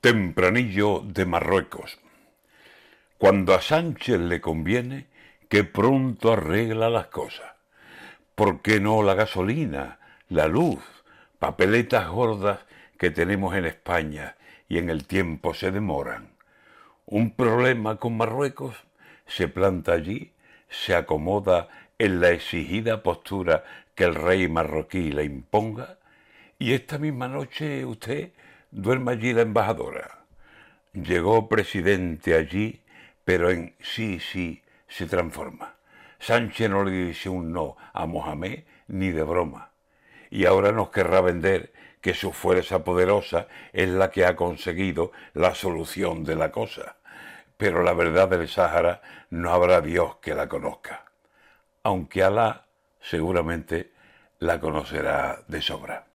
Tempranillo de Marruecos. Cuando a Sánchez le conviene, que pronto arregla las cosas. ¿Por qué no la gasolina, la luz, papeletas gordas que tenemos en España y en el tiempo se demoran? Un problema con Marruecos se planta allí, se acomoda en la exigida postura que el rey marroquí le imponga, y esta misma noche usted duerme allí la embajadora. Llegó presidente allí, pero en sí, sí se transforma. Sánchez no le dice un no a Mohamed ni de broma. Y ahora nos querrá vender que su fuerza poderosa es la que ha conseguido la solución de la cosa. Pero la verdad del Sáhara no habrá Dios que la conozca. Aunque Alá seguramente la conocerá de sobra.